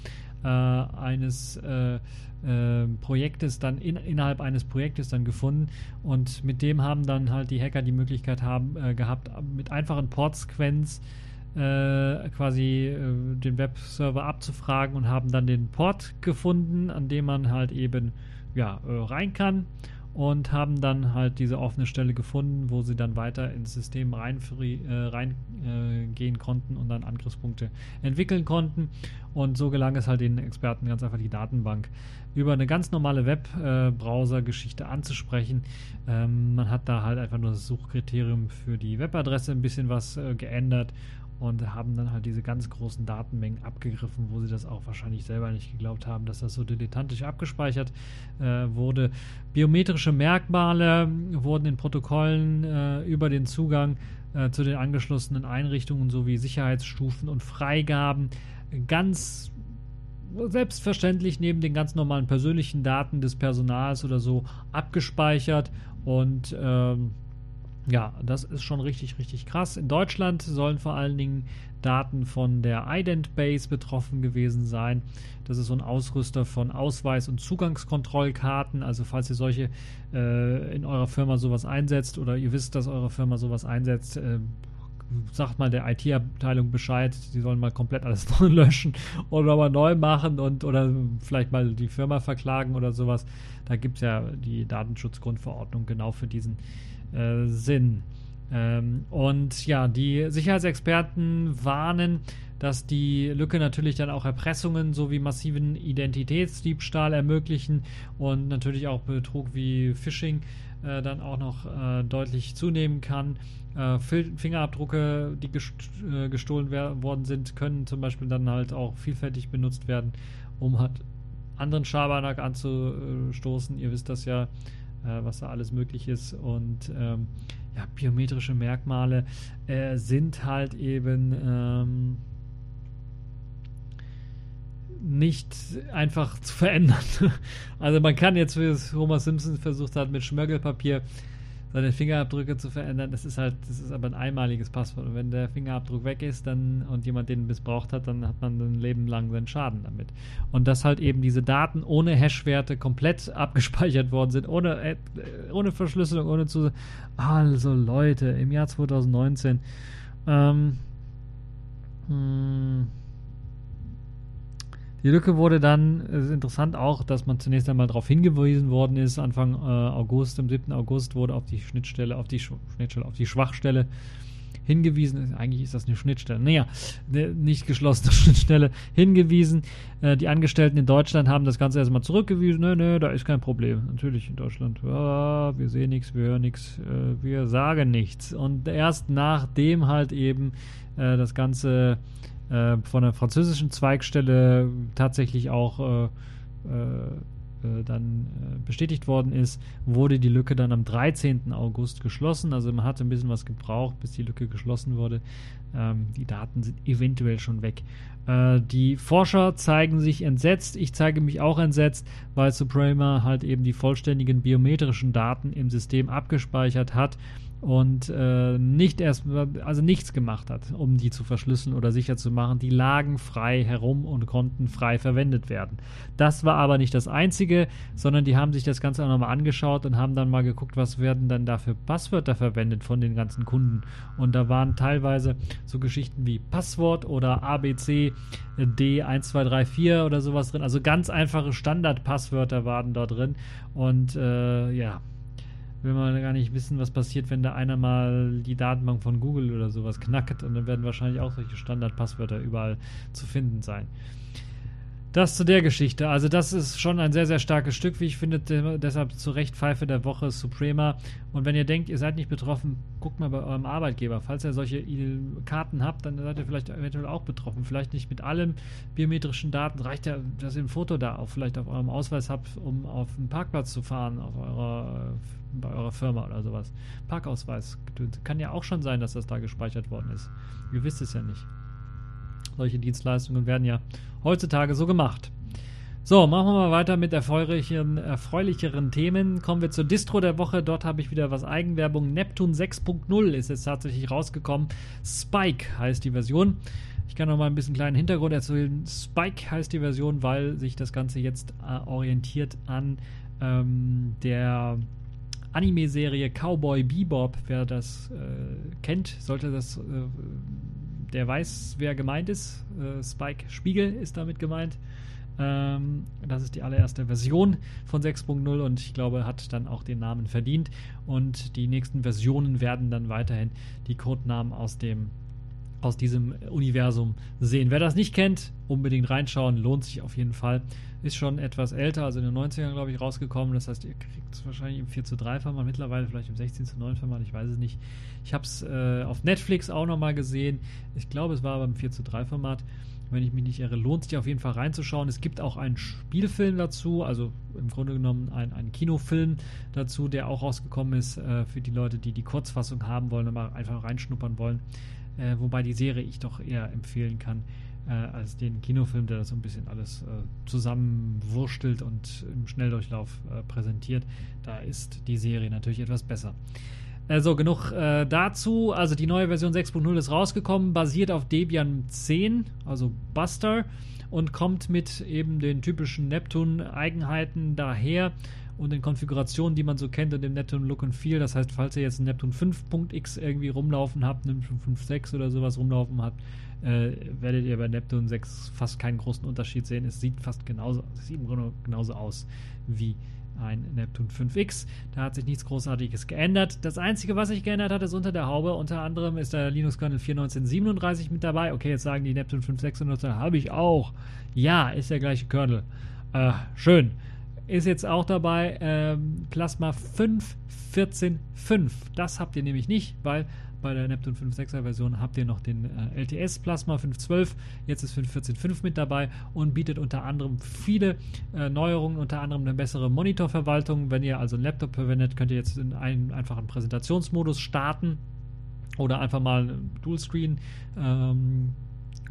S1: äh, eines äh, äh, Projektes dann in, innerhalb eines Projektes dann gefunden und mit dem haben dann halt die Hacker die Möglichkeit haben gehabt mit einfachen Portsequenz äh, quasi äh, den Webserver abzufragen und haben dann den Port gefunden, an dem man halt eben ja, äh, rein kann und haben dann halt diese offene Stelle gefunden, wo sie dann weiter ins System reingehen äh, rein, äh, konnten und dann Angriffspunkte entwickeln konnten. Und so gelang es halt den Experten ganz einfach die Datenbank über eine ganz normale Webbrowser-Geschichte anzusprechen. Ähm, man hat da halt einfach nur das Suchkriterium für die Webadresse ein bisschen was äh, geändert und haben dann halt diese ganz großen Datenmengen abgegriffen, wo sie das auch wahrscheinlich selber nicht geglaubt haben, dass das so dilettantisch abgespeichert äh, wurde. Biometrische Merkmale wurden in Protokollen äh, über den Zugang äh, zu den angeschlossenen Einrichtungen sowie Sicherheitsstufen und Freigaben ganz selbstverständlich neben den ganz normalen persönlichen Daten des Personals oder so abgespeichert und ähm, ja, das ist schon richtig, richtig krass. In Deutschland sollen vor allen Dingen Daten von der Ident-Base betroffen gewesen sein. Das ist so ein Ausrüster von Ausweis- und Zugangskontrollkarten. Also falls ihr solche äh, in eurer Firma sowas einsetzt oder ihr wisst, dass eure Firma sowas einsetzt, äh, sagt mal der IT-Abteilung Bescheid, die sollen mal komplett alles <laughs> löschen oder mal neu machen und oder vielleicht mal die Firma verklagen oder sowas. Da gibt es ja die Datenschutzgrundverordnung genau für diesen äh, Sinn. Ähm, und ja, die Sicherheitsexperten warnen, dass die Lücke natürlich dann auch Erpressungen sowie massiven Identitätsdiebstahl ermöglichen und natürlich auch Betrug wie Phishing äh, dann auch noch äh, deutlich zunehmen kann. Äh, Fingerabdrücke, die gest äh, gestohlen worden sind, können zum Beispiel dann halt auch vielfältig benutzt werden, um halt anderen Schabernack anzustoßen. Ihr wisst das ja äh, was da alles möglich ist. Und ähm, ja, biometrische Merkmale äh, sind halt eben ähm, nicht einfach zu verändern. <laughs> also man kann jetzt, wie es Homer Simpson versucht hat, mit Schmöggelpapier seine Fingerabdrücke zu verändern. Das ist halt, das ist aber ein einmaliges Passwort. Und wenn der Fingerabdruck weg ist, dann und jemand den missbraucht hat, dann hat man ein Leben lang seinen Schaden damit. Und dass halt eben diese Daten ohne Hashwerte komplett <laughs> abgespeichert worden sind, ohne, äh, ohne Verschlüsselung, ohne zu. Also Leute, im Jahr 2019. Ähm, hm, die Lücke wurde dann, es ist interessant auch, dass man zunächst einmal darauf hingewiesen worden ist, Anfang äh, August, am 7. August wurde auf die Schnittstelle, auf die Schnittstelle, auf die Schwachstelle hingewiesen. Eigentlich ist das eine Schnittstelle. Naja, eine nicht geschlossene <laughs> Schnittstelle hingewiesen. Äh, die Angestellten in Deutschland haben das Ganze erstmal zurückgewiesen. Nö, nö, da ist kein Problem. Natürlich in Deutschland. Ja, wir sehen nichts, wir hören nichts, äh, wir sagen nichts. Und erst nachdem halt eben äh, das Ganze äh, von der französischen Zweigstelle tatsächlich auch äh, äh, äh dann äh, bestätigt worden ist, wurde die Lücke dann am 13. August geschlossen. Also man hatte ein bisschen was gebraucht, bis die Lücke geschlossen wurde. Ähm, die Daten sind eventuell schon weg. die Forscher zeigen sich entsetzt. Ich zeige mich auch entsetzt, weil Suprema halt eben die vollständigen biometrischen Daten im System abgespeichert hat und äh, nicht erst, also nichts gemacht hat, um die zu verschlüsseln oder sicher zu machen. Die lagen frei herum und konnten frei verwendet werden. Das war aber nicht das Einzige, sondern die haben sich das Ganze auch nochmal angeschaut und haben dann mal geguckt, was werden dann da für Passwörter verwendet von den ganzen Kunden. Und da waren teilweise so Geschichten wie Passwort oder ABC D1234 oder sowas drin. Also ganz einfache Standardpasswörter waren da drin. Und äh, ja, will man gar nicht wissen, was passiert, wenn da einer mal die Datenbank von Google oder sowas knackt und dann werden wahrscheinlich auch solche Standardpasswörter überall zu finden sein. Das zu der Geschichte. Also, das ist schon ein sehr, sehr starkes Stück, wie ich finde. Deshalb zu Recht Pfeife der Woche Suprema. Und wenn ihr denkt, ihr seid nicht betroffen, guckt mal bei eurem Arbeitgeber. Falls ihr solche Karten habt, dann seid ihr vielleicht eventuell auch betroffen. Vielleicht nicht mit allen biometrischen Daten. Reicht ja, dass ihr ein Foto da auch vielleicht auf eurem Ausweis habt, um auf einen Parkplatz zu fahren, auf eurer, bei eurer Firma oder sowas. Parkausweis. Kann ja auch schon sein, dass das da gespeichert worden ist. Ihr wisst es ja nicht. Solche Dienstleistungen werden ja heutzutage so gemacht. So, machen wir mal weiter mit erfreulicheren, erfreulicheren Themen. Kommen wir zur Distro der Woche. Dort habe ich wieder was Eigenwerbung. Neptune 6.0 ist jetzt tatsächlich rausgekommen. Spike heißt die Version. Ich kann noch mal ein bisschen kleinen Hintergrund erzählen. Spike heißt die Version, weil sich das Ganze jetzt äh, orientiert an ähm, der Anime-Serie Cowboy Bebop. Wer das äh, kennt, sollte das äh, der weiß, wer gemeint ist. Äh, Spike Spiegel ist damit gemeint. Ähm, das ist die allererste Version von 6.0 und ich glaube, hat dann auch den Namen verdient. Und die nächsten Versionen werden dann weiterhin die Codenamen aus dem aus diesem Universum sehen. Wer das nicht kennt, unbedingt reinschauen, lohnt sich auf jeden Fall. Ist schon etwas älter, also in den 90ern, glaube ich, rausgekommen. Das heißt, ihr kriegt es wahrscheinlich im 4 zu 3 Format, mittlerweile vielleicht im 16 zu 9 Format, ich weiß es nicht. Ich habe es äh, auf Netflix auch nochmal gesehen. Ich glaube, es war aber im 4 zu 3 Format. Wenn ich mich nicht irre, lohnt es sich auf jeden Fall reinzuschauen. Es gibt auch einen Spielfilm dazu, also im Grunde genommen einen Kinofilm dazu, der auch rausgekommen ist äh, für die Leute, die die Kurzfassung haben wollen mal einfach reinschnuppern wollen. Äh, wobei die Serie ich doch eher empfehlen kann äh, als den Kinofilm, der das so ein bisschen alles äh, zusammenwurstelt und im Schnelldurchlauf äh, präsentiert. Da ist die Serie natürlich etwas besser. Also genug äh, dazu. Also die neue Version 6.0 ist rausgekommen, basiert auf Debian 10, also Buster, und kommt mit eben den typischen Neptune-Eigenheiten daher und den Konfigurationen, die man so kennt in dem Neptune Look and Feel. Das heißt, falls ihr jetzt ein Neptune 5.x irgendwie rumlaufen habt, Neptune 5.6 oder sowas rumlaufen habt, äh, werdet ihr bei Neptune 6 fast keinen großen Unterschied sehen. Es sieht fast genauso, sieht im Grunde genauso aus wie ein Neptune 5X. Da hat sich nichts Großartiges geändert. Das Einzige, was sich geändert hat, ist unter der Haube. Unter anderem ist der Linux-Kernel 4.1937 mit dabei. Okay, jetzt sagen die Neptune 5.6 Nutzer, habe ich auch. Ja, ist der gleiche Kernel. Äh, schön ist jetzt auch dabei ähm, Plasma 5.14.5. Das habt ihr nämlich nicht, weil bei der Neptune 5.6er Version habt ihr noch den äh, LTS Plasma 5.12. Jetzt ist 5.14.5 mit dabei und bietet unter anderem viele äh, Neuerungen, unter anderem eine bessere Monitorverwaltung. Wenn ihr also einen Laptop verwendet, könnt ihr jetzt in einen einfachen Präsentationsmodus starten oder einfach mal Dualscreen ähm,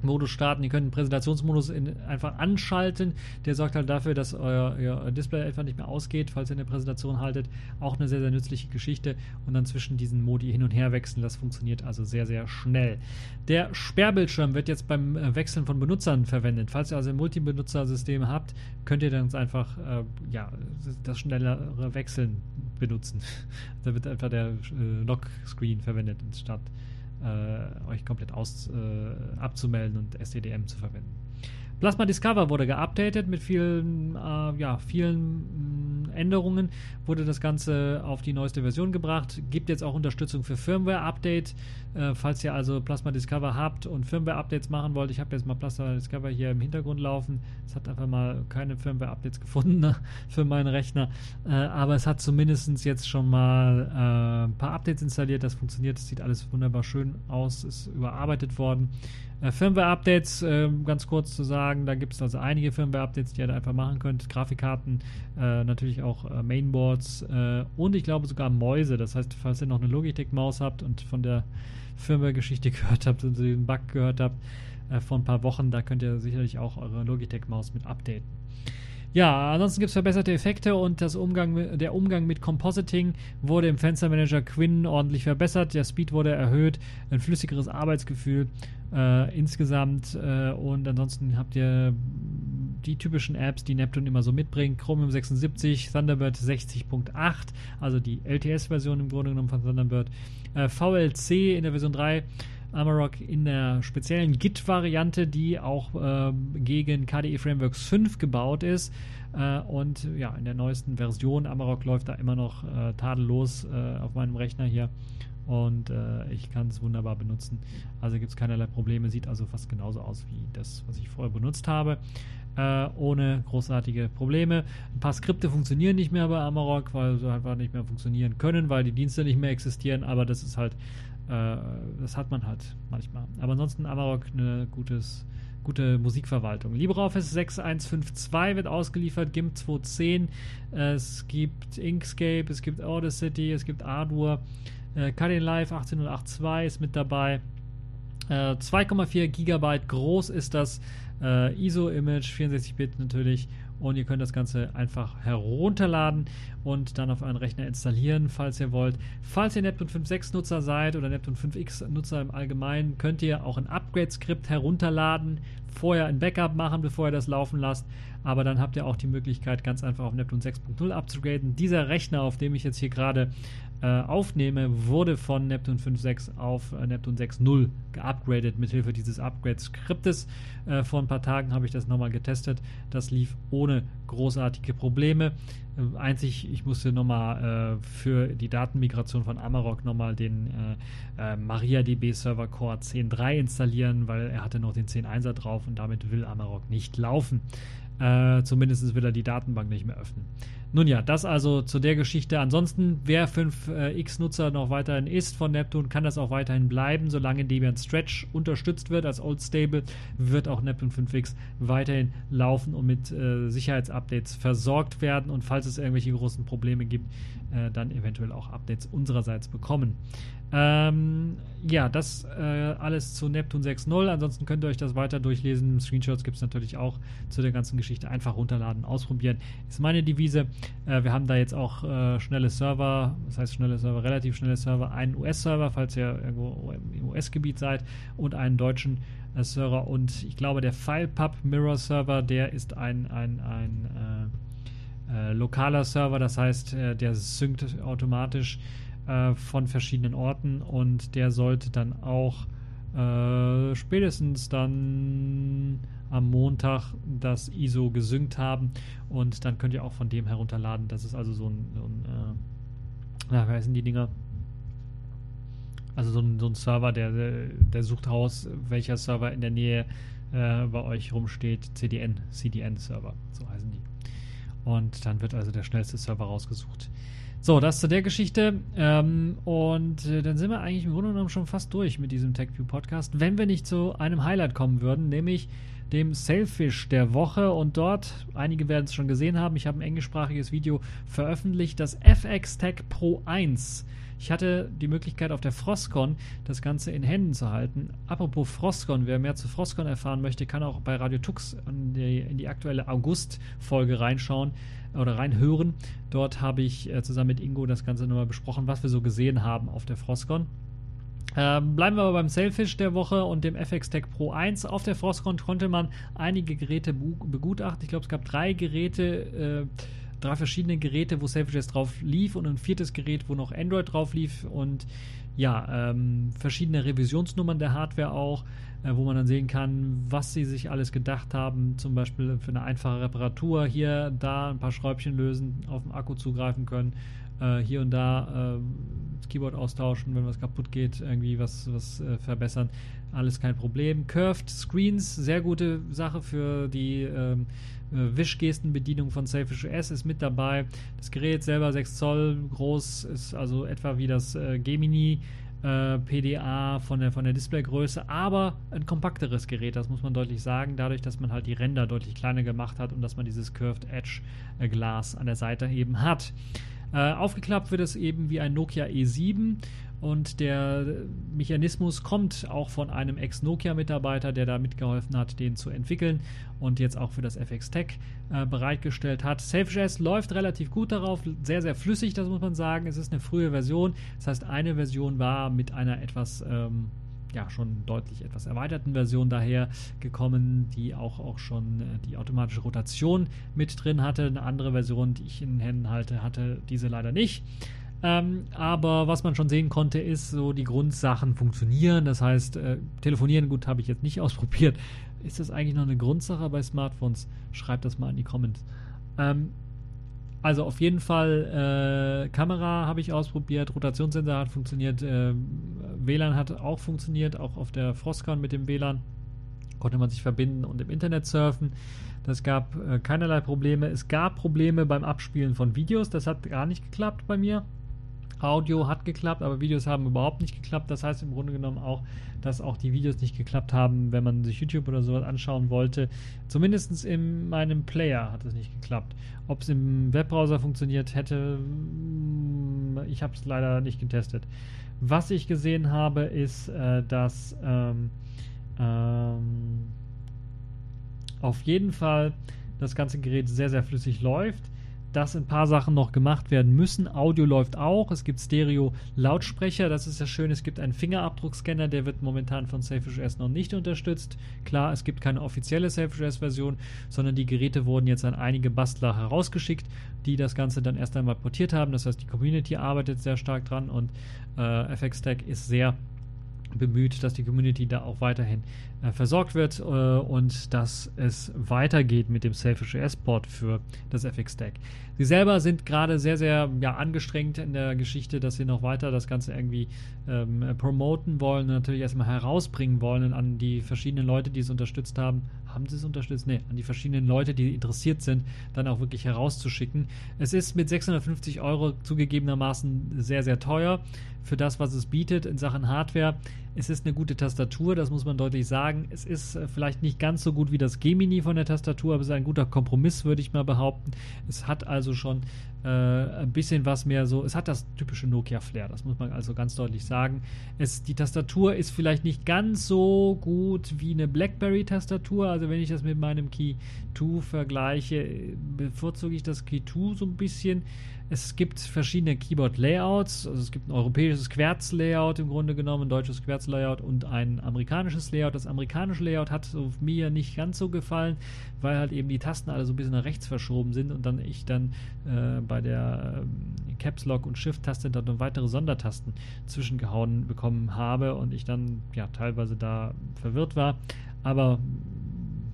S1: Modus starten. Ihr könnt den Präsentationsmodus in, einfach anschalten. Der sorgt halt dafür, dass euer, euer, Display einfach nicht mehr ausgeht, falls ihr eine Präsentation haltet. Auch eine sehr, sehr nützliche Geschichte. Und dann zwischen diesen Modi hin und her wechseln. Das funktioniert also sehr, sehr schnell. Der Sperrbildschirm wird jetzt beim äh, Wechseln von Benutzern verwendet. Falls ihr also ein Multibenutzersystem habt, könnt ihr dann einfach äh, ja, das schnellere Wechseln benutzen. <laughs> da wird einfach der äh, Lock-Screen verwendet, statt äh, euch komplett aus, äh, abzumelden und STDM zu verwenden. Plasma Discover wurde geupdatet mit vielen, äh, ja, vielen mm, Änderungen, wurde das Ganze auf die neueste Version gebracht, gibt jetzt auch Unterstützung für Firmware-Update. Äh, falls ihr also Plasma Discover habt und Firmware-Updates machen wollt, ich habe jetzt mal Plasma Discover hier im Hintergrund laufen. Es hat einfach mal keine Firmware-Updates gefunden ne, <laughs> für meinen Rechner, äh, aber es hat zumindest jetzt schon mal äh, ein paar Updates installiert. Das funktioniert, es sieht alles wunderbar schön aus, ist überarbeitet worden. Äh, Firmware-Updates, äh, ganz kurz zu sagen, da gibt es also einige Firmware-Updates, die ihr da einfach machen könnt. Grafikkarten, äh, natürlich auch äh, Mainboards äh, und ich glaube sogar Mäuse. Das heißt, falls ihr noch eine Logitech-Maus habt und von der Firmware-Geschichte <laughs> gehört habt und den Bug gehört habt vor ein paar Wochen, da könnt ihr sicherlich auch eure Logitech-Maus mit updaten. Ja, ansonsten gibt es verbesserte Effekte und das Umgang, der Umgang mit Compositing wurde im Fenstermanager Quinn ordentlich verbessert. Der Speed wurde erhöht, ein flüssigeres Arbeitsgefühl äh, insgesamt äh, und ansonsten habt ihr die typischen Apps, die Neptune immer so mitbringt. Chromium 76, Thunderbird 60.8, also die LTS-Version im Grunde genommen von Thunderbird. Äh, VLC in der Version 3 Amarok in der speziellen Git-Variante, die auch äh, gegen KDE Frameworks 5 gebaut ist. Äh, und ja, in der neuesten Version Amarok läuft da immer noch äh, tadellos äh, auf meinem Rechner hier. Und äh, ich kann es wunderbar benutzen. Also gibt es keinerlei Probleme. Sieht also fast genauso aus wie das, was ich vorher benutzt habe. Äh, ohne großartige Probleme. Ein paar Skripte funktionieren nicht mehr bei Amarok, weil sie einfach nicht mehr funktionieren können, weil die Dienste nicht mehr existieren. Aber das ist halt äh, das hat man halt manchmal. Aber ansonsten Amarok eine gutes, gute Musikverwaltung. LibreOffice 6.1.5.2 wird ausgeliefert, GIMP 2.10. Es gibt Inkscape, es gibt Audacity, es gibt Ardour. Äh, Cutting Live 18.8.2 ist mit dabei. Äh, 2,4 Gigabyte groß ist das äh, ISO-Image, 64-Bit natürlich und ihr könnt das Ganze einfach herunterladen und dann auf euren Rechner installieren, falls ihr wollt. Falls ihr Neptune 5.6 Nutzer seid oder Neptune 5X Nutzer im Allgemeinen, könnt ihr auch ein Upgrade-Skript herunterladen, vorher ein Backup machen, bevor ihr das laufen lasst. Aber dann habt ihr auch die Möglichkeit, ganz einfach auf Neptune 6.0 abzugraden. Dieser Rechner, auf dem ich jetzt hier gerade äh, aufnehme, wurde von Neptune 5.6 auf äh, Neptune 6.0 geupgradet mithilfe dieses Upgrade-Skriptes. Äh, vor ein paar Tagen habe ich das nochmal getestet. Das lief ohne großartige Probleme. Äh, einzig, ich musste nochmal äh, für die Datenmigration von Amarok nochmal den MariaDB Server Core 10.3 installieren, weil er hatte noch den 10.1er drauf und damit will Amarok nicht laufen. Äh, zumindest will er die Datenbank nicht mehr öffnen. Nun ja, das also zu der Geschichte. Ansonsten, wer 5X-Nutzer noch weiterhin ist von Neptune, kann das auch weiterhin bleiben. Solange Debian Stretch unterstützt wird als Old Stable, wird auch Neptune 5X weiterhin laufen und mit äh, Sicherheitsupdates versorgt werden. Und falls es irgendwelche großen Probleme gibt, äh, dann eventuell auch Updates unsererseits bekommen. Ähm, ja, das äh, alles zu Neptune 6.0. Ansonsten könnt ihr euch das weiter durchlesen. Screenshots gibt es natürlich auch zu der ganzen Geschichte. Einfach runterladen, ausprobieren. Ist meine Devise. Äh, wir haben da jetzt auch äh, schnelle Server, das heißt schnelle Server, relativ schnelle Server, einen US-Server, falls ihr irgendwo im US-Gebiet seid, und einen deutschen äh, Server. Und ich glaube, der FilePub Mirror Server, der ist ein, ein, ein äh, äh, lokaler Server, das heißt, der synkt automatisch äh, von verschiedenen Orten und der sollte dann auch äh, spätestens dann am Montag das ISO gesynkt haben und dann könnt ihr auch von dem herunterladen. Das ist also so ein, so ein äh, na, wie heißen die Dinger? Also so ein, so ein Server, der, der sucht raus, welcher Server in der Nähe äh, bei euch rumsteht. CDN, CDN-Server, so heißen die. Und dann wird also der schnellste Server rausgesucht. So, das zu der Geschichte. Ähm, und äh, dann sind wir eigentlich im Grunde genommen schon fast durch mit diesem TechView Podcast, wenn wir nicht zu einem Highlight kommen würden, nämlich dem Sailfish der Woche. Und dort, einige werden es schon gesehen haben, ich habe ein englischsprachiges Video veröffentlicht, das FX Tech Pro 1. Ich hatte die Möglichkeit auf der Frostcon das Ganze in Händen zu halten. Apropos Frostcon, wer mehr zu Frostcon erfahren möchte, kann auch bei Radio Tux in die, in die aktuelle August-Folge reinschauen oder reinhören. Dort habe ich äh, zusammen mit Ingo das Ganze nochmal besprochen, was wir so gesehen haben auf der Frostcon. Ähm, bleiben wir aber beim Sailfish der Woche und dem FX Tech Pro 1. Auf der Frostcon konnte man einige Geräte begutachten. Ich glaube, es gab drei Geräte, äh, drei verschiedene Geräte, wo Sailfish drauf lief und ein viertes Gerät, wo noch Android drauf lief und ja, ähm, verschiedene Revisionsnummern der Hardware auch äh, wo man dann sehen kann, was sie sich alles gedacht haben, zum Beispiel für eine einfache Reparatur hier, da ein paar Schräubchen lösen, auf den Akku zugreifen können, äh, hier und da äh, das Keyboard austauschen, wenn was kaputt geht, irgendwie was, was äh, verbessern, alles kein Problem. Curved Screens, sehr gute Sache für die ähm, äh, Wischgestenbedienung von Selfish OS ist mit dabei. Das Gerät selber 6 Zoll groß, ist also etwa wie das äh, Gemini äh, PDA von der, von der Displaygröße, aber ein kompakteres Gerät, das muss man deutlich sagen, dadurch, dass man halt die Ränder deutlich kleiner gemacht hat und dass man dieses Curved Edge äh, Glas an der Seite eben hat. Äh, aufgeklappt wird es eben wie ein Nokia E7 und der Mechanismus kommt auch von einem Ex-Nokia-Mitarbeiter, der da mitgeholfen hat, den zu entwickeln und jetzt auch für das FX Tech äh, bereitgestellt hat. SafeJS läuft relativ gut darauf, sehr, sehr flüssig, das muss man sagen. Es ist eine frühe Version, das heißt, eine Version war mit einer etwas. Ähm, ja, schon deutlich etwas erweiterten Version daher gekommen, die auch, auch schon äh, die automatische Rotation mit drin hatte. Eine andere Version, die ich in den Händen halte, hatte diese leider nicht. Ähm, aber was man schon sehen konnte, ist so, die Grundsachen funktionieren. Das heißt, äh, telefonieren, gut, habe ich jetzt nicht <laughs> ausprobiert. Ist das eigentlich noch eine Grundsache bei Smartphones? Schreibt das mal in die Comments. Ähm, also auf jeden Fall äh, Kamera habe ich ausprobiert, Rotationssensor hat funktioniert, äh, WLAN hat auch funktioniert, auch auf der Frostcon mit dem WLAN konnte man sich verbinden und im Internet surfen. Das gab äh, keinerlei Probleme. Es gab Probleme beim Abspielen von Videos, das hat gar nicht geklappt bei mir. Audio hat geklappt, aber Videos haben überhaupt nicht geklappt. Das heißt im Grunde genommen auch, dass auch die Videos nicht geklappt haben, wenn man sich YouTube oder sowas anschauen wollte. Zumindest in meinem Player hat es nicht geklappt. Ob es im Webbrowser funktioniert hätte, mm, ich habe es leider nicht getestet. Was ich gesehen habe, ist, äh, dass ähm, ähm, auf jeden Fall das ganze Gerät sehr, sehr flüssig läuft dass ein paar Sachen noch gemacht werden müssen. Audio läuft auch. Es gibt Stereo-Lautsprecher. Das ist ja schön. Es gibt einen Fingerabdruckscanner, der wird momentan von Selfish noch nicht unterstützt. Klar, es gibt keine offizielle Selfish version sondern die Geräte wurden jetzt an einige Bastler herausgeschickt, die das Ganze dann erst einmal portiert haben. Das heißt, die Community arbeitet sehr stark dran und äh, FX Tech ist sehr bemüht, dass die Community da auch weiterhin äh, versorgt wird äh, und dass es weitergeht mit dem Selfish S-Port für das FX Stack. Sie selber sind gerade sehr, sehr ja, angestrengt in der Geschichte, dass sie noch weiter das Ganze irgendwie ähm, promoten wollen und natürlich erstmal herausbringen wollen an die verschiedenen Leute, die es unterstützt haben. Haben sie es unterstützt? Ne, an die verschiedenen Leute, die interessiert sind, dann auch wirklich herauszuschicken. Es ist mit 650 Euro zugegebenermaßen sehr, sehr teuer für das, was es bietet in Sachen Hardware. Es ist eine gute Tastatur, das muss man deutlich sagen. Es ist äh, vielleicht nicht ganz so gut wie das Gemini von der Tastatur, aber es ist ein guter Kompromiss, würde ich mal behaupten. Es hat also schon äh, ein bisschen was mehr so, es hat das typische Nokia-Flair, das muss man also ganz deutlich sagen. Es, die Tastatur ist vielleicht nicht ganz so gut wie eine BlackBerry-Tastatur, also wenn ich das mit meinem Key 2 vergleiche, bevorzuge ich das Key 2 so ein bisschen. Es gibt verschiedene Keyboard-Layouts. Also es gibt ein europäisches Querz-Layout im Grunde genommen, ein deutsches Querz-Layout und ein amerikanisches Layout. Das amerikanische Layout hat so mir nicht ganz so gefallen, weil halt eben die Tasten alle so ein bisschen nach rechts verschoben sind und dann ich dann äh, bei der äh, Caps Lock und Shift-Taste dann noch weitere Sondertasten zwischengehauen bekommen habe und ich dann ja teilweise da verwirrt war. Aber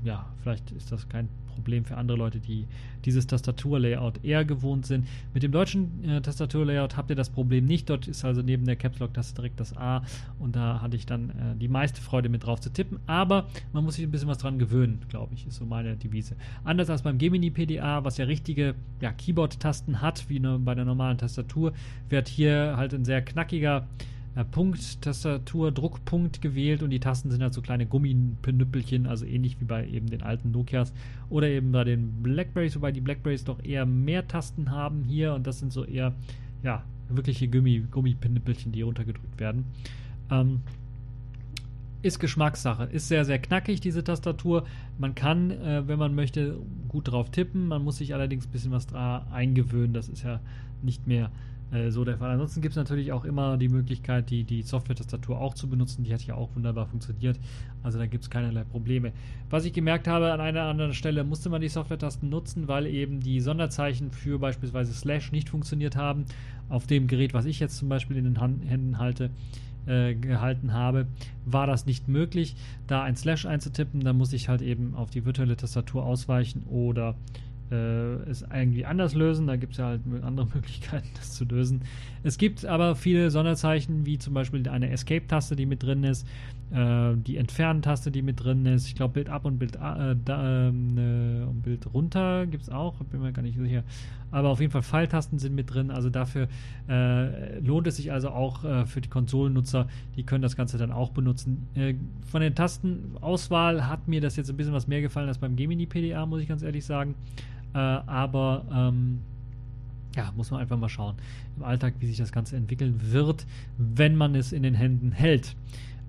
S1: ja, vielleicht ist das kein Problem für andere Leute, die dieses Tastaturlayout eher gewohnt sind. Mit dem deutschen äh, Tastaturlayout habt ihr das Problem nicht. Dort ist also neben der Caps Lock Taste direkt das A und da hatte ich dann äh, die meiste Freude mit drauf zu tippen. Aber man muss sich ein bisschen was dran gewöhnen, glaube ich, ist so meine Devise. Anders als beim Gemini PDA, was ja richtige ja, Keyboard-Tasten hat, wie ne, bei der normalen Tastatur, wird hier halt ein sehr knackiger äh, Punkt, Tastatur, Druckpunkt gewählt und die Tasten sind halt so kleine Gummipenüppelchen, also ähnlich wie bei eben den alten Nokias oder eben bei den Blackberries, wobei die Blackberries doch eher mehr Tasten haben hier und das sind so eher, ja, wirkliche Gummi, Gummipinüppelchen, die runtergedrückt werden. Ähm, ist Geschmackssache. Ist sehr, sehr knackig, diese Tastatur. Man kann, äh, wenn man möchte, gut drauf tippen. Man muss sich allerdings ein bisschen was da eingewöhnen. Das ist ja nicht mehr äh, so der Fall. Ansonsten gibt es natürlich auch immer die Möglichkeit, die, die Software-Tastatur auch zu benutzen. Die hat ja auch wunderbar funktioniert. Also da gibt es keinerlei Probleme. Was ich gemerkt habe, an einer anderen Stelle musste man die Software-Tasten nutzen, weil eben die Sonderzeichen für beispielsweise Slash nicht funktioniert haben. Auf dem Gerät, was ich jetzt zum Beispiel in den Hand Händen halte, äh, gehalten habe, war das nicht möglich, da ein Slash einzutippen. Da muss ich halt eben auf die virtuelle Tastatur ausweichen oder es irgendwie anders lösen. Da gibt es ja halt andere <laughs> Möglichkeiten, das zu lösen. Es gibt aber viele Sonderzeichen, wie zum Beispiel eine Escape-Taste, die mit drin ist, äh, die Entfernen-Taste, die mit drin ist. Ich glaube, Bild ab und Bild, äh, da, äh, und Bild runter gibt es auch, bin mir gar nicht sicher. Aber auf jeden Fall Pfeiltasten sind mit drin. Also dafür äh, lohnt es sich also auch äh, für die Konsolennutzer, die können das Ganze dann auch benutzen. von der Tastenauswahl hat mir das jetzt ein bisschen was mehr gefallen als beim Gemini PDA, muss ich ganz ehrlich sagen. Äh, aber ähm, ja, muss man einfach mal schauen im Alltag, wie sich das Ganze entwickeln wird, wenn man es in den Händen hält.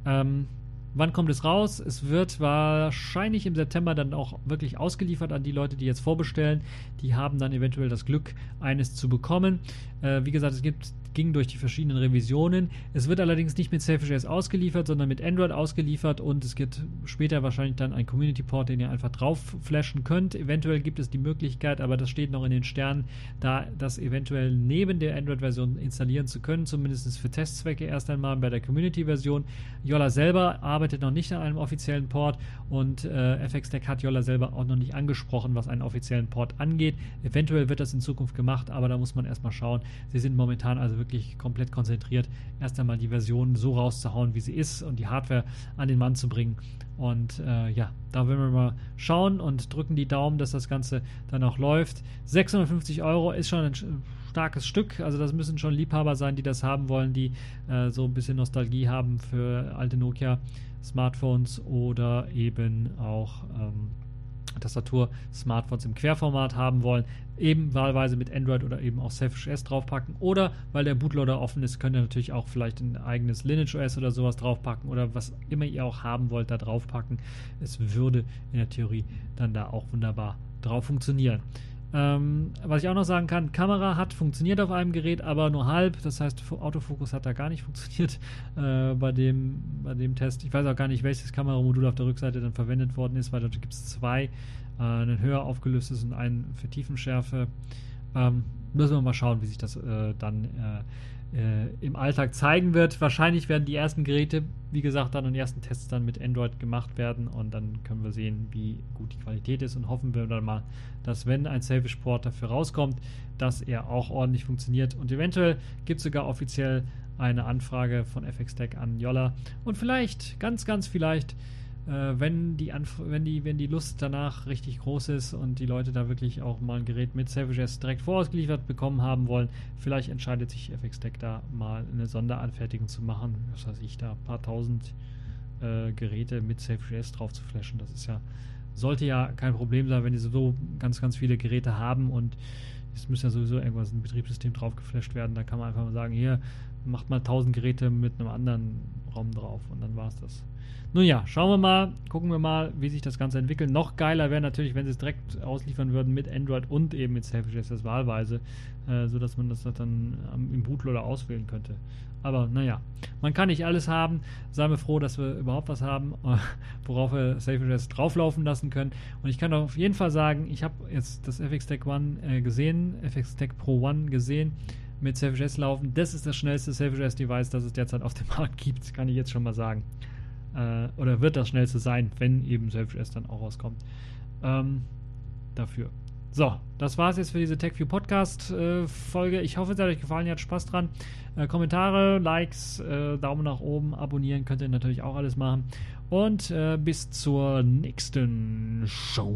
S1: Ähm, wann kommt es raus? Es wird wahrscheinlich im September dann auch wirklich ausgeliefert an die Leute, die jetzt vorbestellen. Die haben dann eventuell das Glück, eines zu bekommen. Äh, wie gesagt, es gibt ging durch die verschiedenen Revisionen. Es wird allerdings nicht mit Selfish ausgeliefert, sondern mit Android ausgeliefert und es gibt später wahrscheinlich dann ein Community Port, den ihr einfach drauf flashen könnt. Eventuell gibt es die Möglichkeit, aber das steht noch in den Sternen, da das eventuell neben der Android-Version installieren zu können, zumindest für Testzwecke erst einmal bei der Community-Version. Yola selber arbeitet noch nicht an einem offiziellen Port und äh, FX Deck hat Yola selber auch noch nicht angesprochen, was einen offiziellen Port angeht. Eventuell wird das in Zukunft gemacht, aber da muss man erstmal schauen. Sie sind momentan also wirklich komplett konzentriert, erst einmal die Version so rauszuhauen, wie sie ist und die Hardware an den Mann zu bringen. Und äh, ja, da werden wir mal schauen und drücken die Daumen, dass das Ganze dann auch läuft. 650 Euro ist schon ein starkes Stück. Also das müssen schon Liebhaber sein, die das haben wollen, die äh, so ein bisschen Nostalgie haben für alte Nokia Smartphones oder eben auch ähm, Tastatur-Smartphones im Querformat haben wollen, eben wahlweise mit Android oder eben auch Selfish OS draufpacken. Oder weil der Bootloader offen ist, könnt ihr natürlich auch vielleicht ein eigenes Lineage OS oder sowas draufpacken oder was immer ihr auch haben wollt, da draufpacken. Es würde in der Theorie dann da auch wunderbar drauf funktionieren. Ähm, was ich auch noch sagen kann, Kamera hat funktioniert auf einem Gerät, aber nur halb. Das heißt, Autofokus hat da gar nicht <laughs> funktioniert äh, bei, dem, bei dem Test. Ich weiß auch gar nicht, welches Kameramodul auf der Rückseite dann verwendet worden ist, weil dort gibt es zwei. Äh, ein höher aufgelöstes und ein für Tiefenschärfe. Ähm, müssen wir mal schauen, wie sich das äh, dann äh, im Alltag zeigen wird. Wahrscheinlich werden die ersten Geräte, wie gesagt, dann und ersten Tests dann mit Android gemacht werden und dann können wir sehen, wie gut die Qualität ist und hoffen wir dann mal, dass wenn ein Selfish Port dafür rauskommt, dass er auch ordentlich funktioniert und eventuell gibt es sogar offiziell eine Anfrage von FX Tech an Yolla und vielleicht, ganz, ganz vielleicht wenn, die wenn, die, wenn die Lust danach richtig groß ist und die Leute da wirklich auch mal ein Gerät mit Savage S direkt vorausgeliefert bekommen haben wollen, vielleicht entscheidet sich FX Tech da mal eine Sonderanfertigung zu machen. Was weiß ich, da ein paar tausend äh, Geräte mit Savage S drauf zu flashen. Das ist ja, sollte ja kein Problem sein, wenn die so ganz, ganz viele Geräte haben und es müsste ja sowieso irgendwas ein Betriebssystem drauf geflasht werden. Da kann man einfach mal sagen, hier macht mal 1000 Geräte mit einem anderen ROM drauf und dann war es das. Nun ja, schauen wir mal, gucken wir mal, wie sich das Ganze entwickelt. Noch geiler wäre natürlich, wenn sie es direkt ausliefern würden mit Android und eben mit Selfish SS wahlweise, äh, sodass man das dann ähm, im Bootloader auswählen könnte. Aber naja, man kann nicht alles haben. Seien wir froh, dass wir überhaupt was haben, <laughs> worauf wir Selfish SS drauflaufen lassen können. Und ich kann auf jeden Fall sagen, ich habe jetzt das FX Tech One äh, gesehen, FX Tech Pro One gesehen mit Selfish S laufen. Das ist das schnellste Selfish S Device, das es derzeit auf dem <laughs> Markt gibt, kann ich jetzt schon mal sagen äh, oder wird das schnellste sein, wenn eben Selfish S dann auch rauskommt. Ähm, dafür. So, das war es jetzt für diese TechView Podcast äh, Folge. Ich hoffe, es hat euch gefallen, ihr habt Spaß dran. Äh, Kommentare, Likes, äh, Daumen nach oben, abonnieren könnt ihr natürlich auch alles machen. Und äh, bis zur nächsten Show.